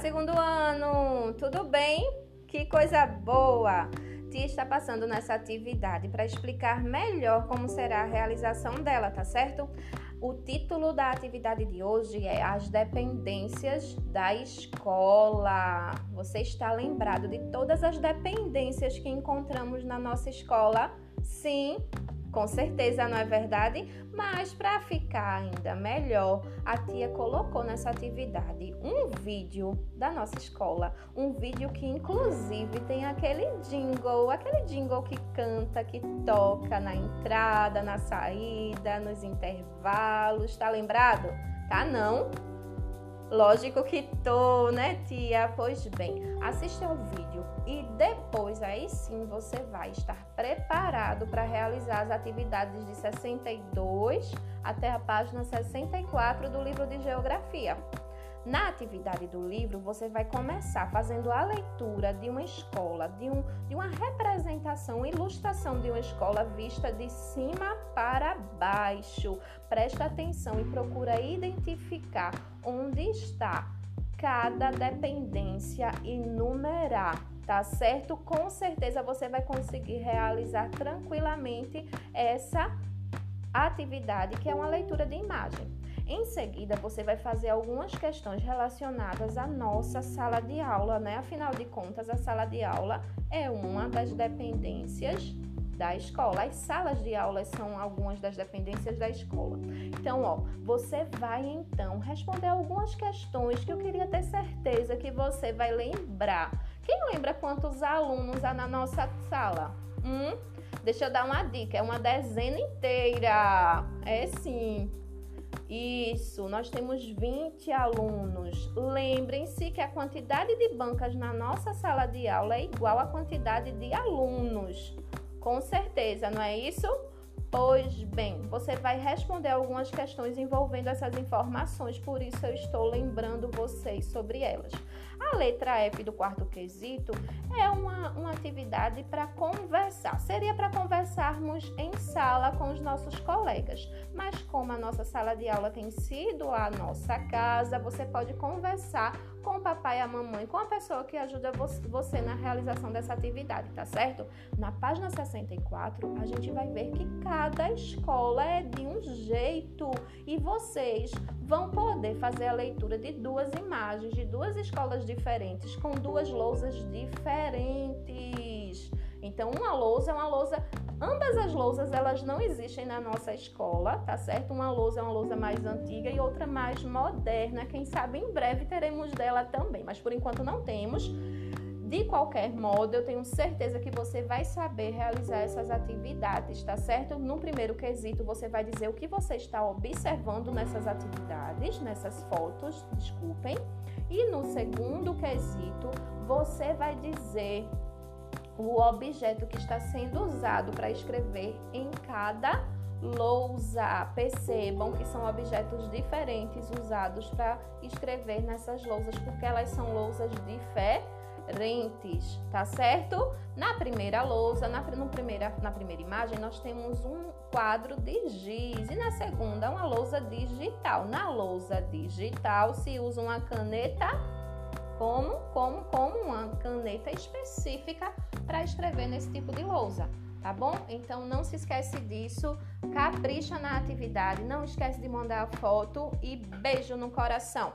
Segundo ano! Tudo bem? Que coisa boa! Tia está passando nessa atividade para explicar melhor como será a realização dela, tá certo? O título da atividade de hoje é As Dependências da Escola. Você está lembrado de todas as dependências que encontramos na nossa escola? Sim, com certeza não é verdade, mas para ficar ainda melhor, a tia colocou nessa atividade um vídeo da nossa escola, um vídeo que inclusive tem aquele jingle, aquele jingle que canta, que toca na entrada, na saída, nos intervalos, tá lembrado? Tá não? Lógico que tô, né, tia? Pois bem, assista ao vídeo e depois aí sim você vai estar preparado para realizar as atividades de 62 até a página 64 do livro de Geografia. Na atividade do livro, você vai começar fazendo a leitura de uma escola, de, um, de uma representação, ilustração de uma escola vista de cima para baixo. Presta atenção e procura identificar onde está cada dependência e numerar, tá certo? Com certeza você vai conseguir realizar tranquilamente essa atividade que é uma leitura de imagem. Em seguida, você vai fazer algumas questões relacionadas à nossa sala de aula, né? Afinal de contas, a sala de aula é uma das dependências da escola. As salas de aula são algumas das dependências da escola. Então, ó, você vai então responder algumas questões que eu queria ter certeza que você vai lembrar. Quem lembra quantos alunos há na nossa sala? Hum? Deixa eu dar uma dica, é uma dezena inteira. É sim. Isso, nós temos 20 alunos. Lembrem-se que a quantidade de bancas na nossa sala de aula é igual à quantidade de alunos. Com certeza, não é isso? Pois bem, você vai responder algumas questões envolvendo essas informações, por isso eu estou lembrando vocês sobre elas. A letra F do quarto quesito é uma, uma atividade para conversar. Seria para conversarmos sala com os nossos colegas, mas como a nossa sala de aula tem sido a nossa casa, você pode conversar com o papai a mamãe, com a pessoa que ajuda você na realização dessa atividade, tá certo? Na página 64, a gente vai ver que cada escola é de um jeito e vocês vão poder fazer a leitura de duas imagens de duas escolas diferentes com duas lousas diferentes. Então, uma lousa é uma lousa, ambas as lousas elas não existem na nossa escola, tá certo? Uma lousa é uma lousa mais antiga e outra mais moderna. Quem sabe em breve teremos dela também, mas por enquanto não temos. De qualquer modo, eu tenho certeza que você vai saber realizar essas atividades, tá certo? No primeiro quesito, você vai dizer o que você está observando nessas atividades, nessas fotos, desculpem. E no segundo quesito, você vai dizer o objeto que está sendo usado para escrever em cada lousa. Percebam que são objetos diferentes usados para escrever nessas lousas, porque elas são lousas diferentes, tá certo? Na primeira lousa, na, no primeira, na primeira imagem, nós temos um quadro de giz e na segunda, uma lousa digital. Na lousa digital se usa uma caneta como, como, como uma caneta específica para escrever nesse tipo de lousa, tá bom? Então não se esquece disso, capricha na atividade, não esquece de mandar a foto e beijo no coração.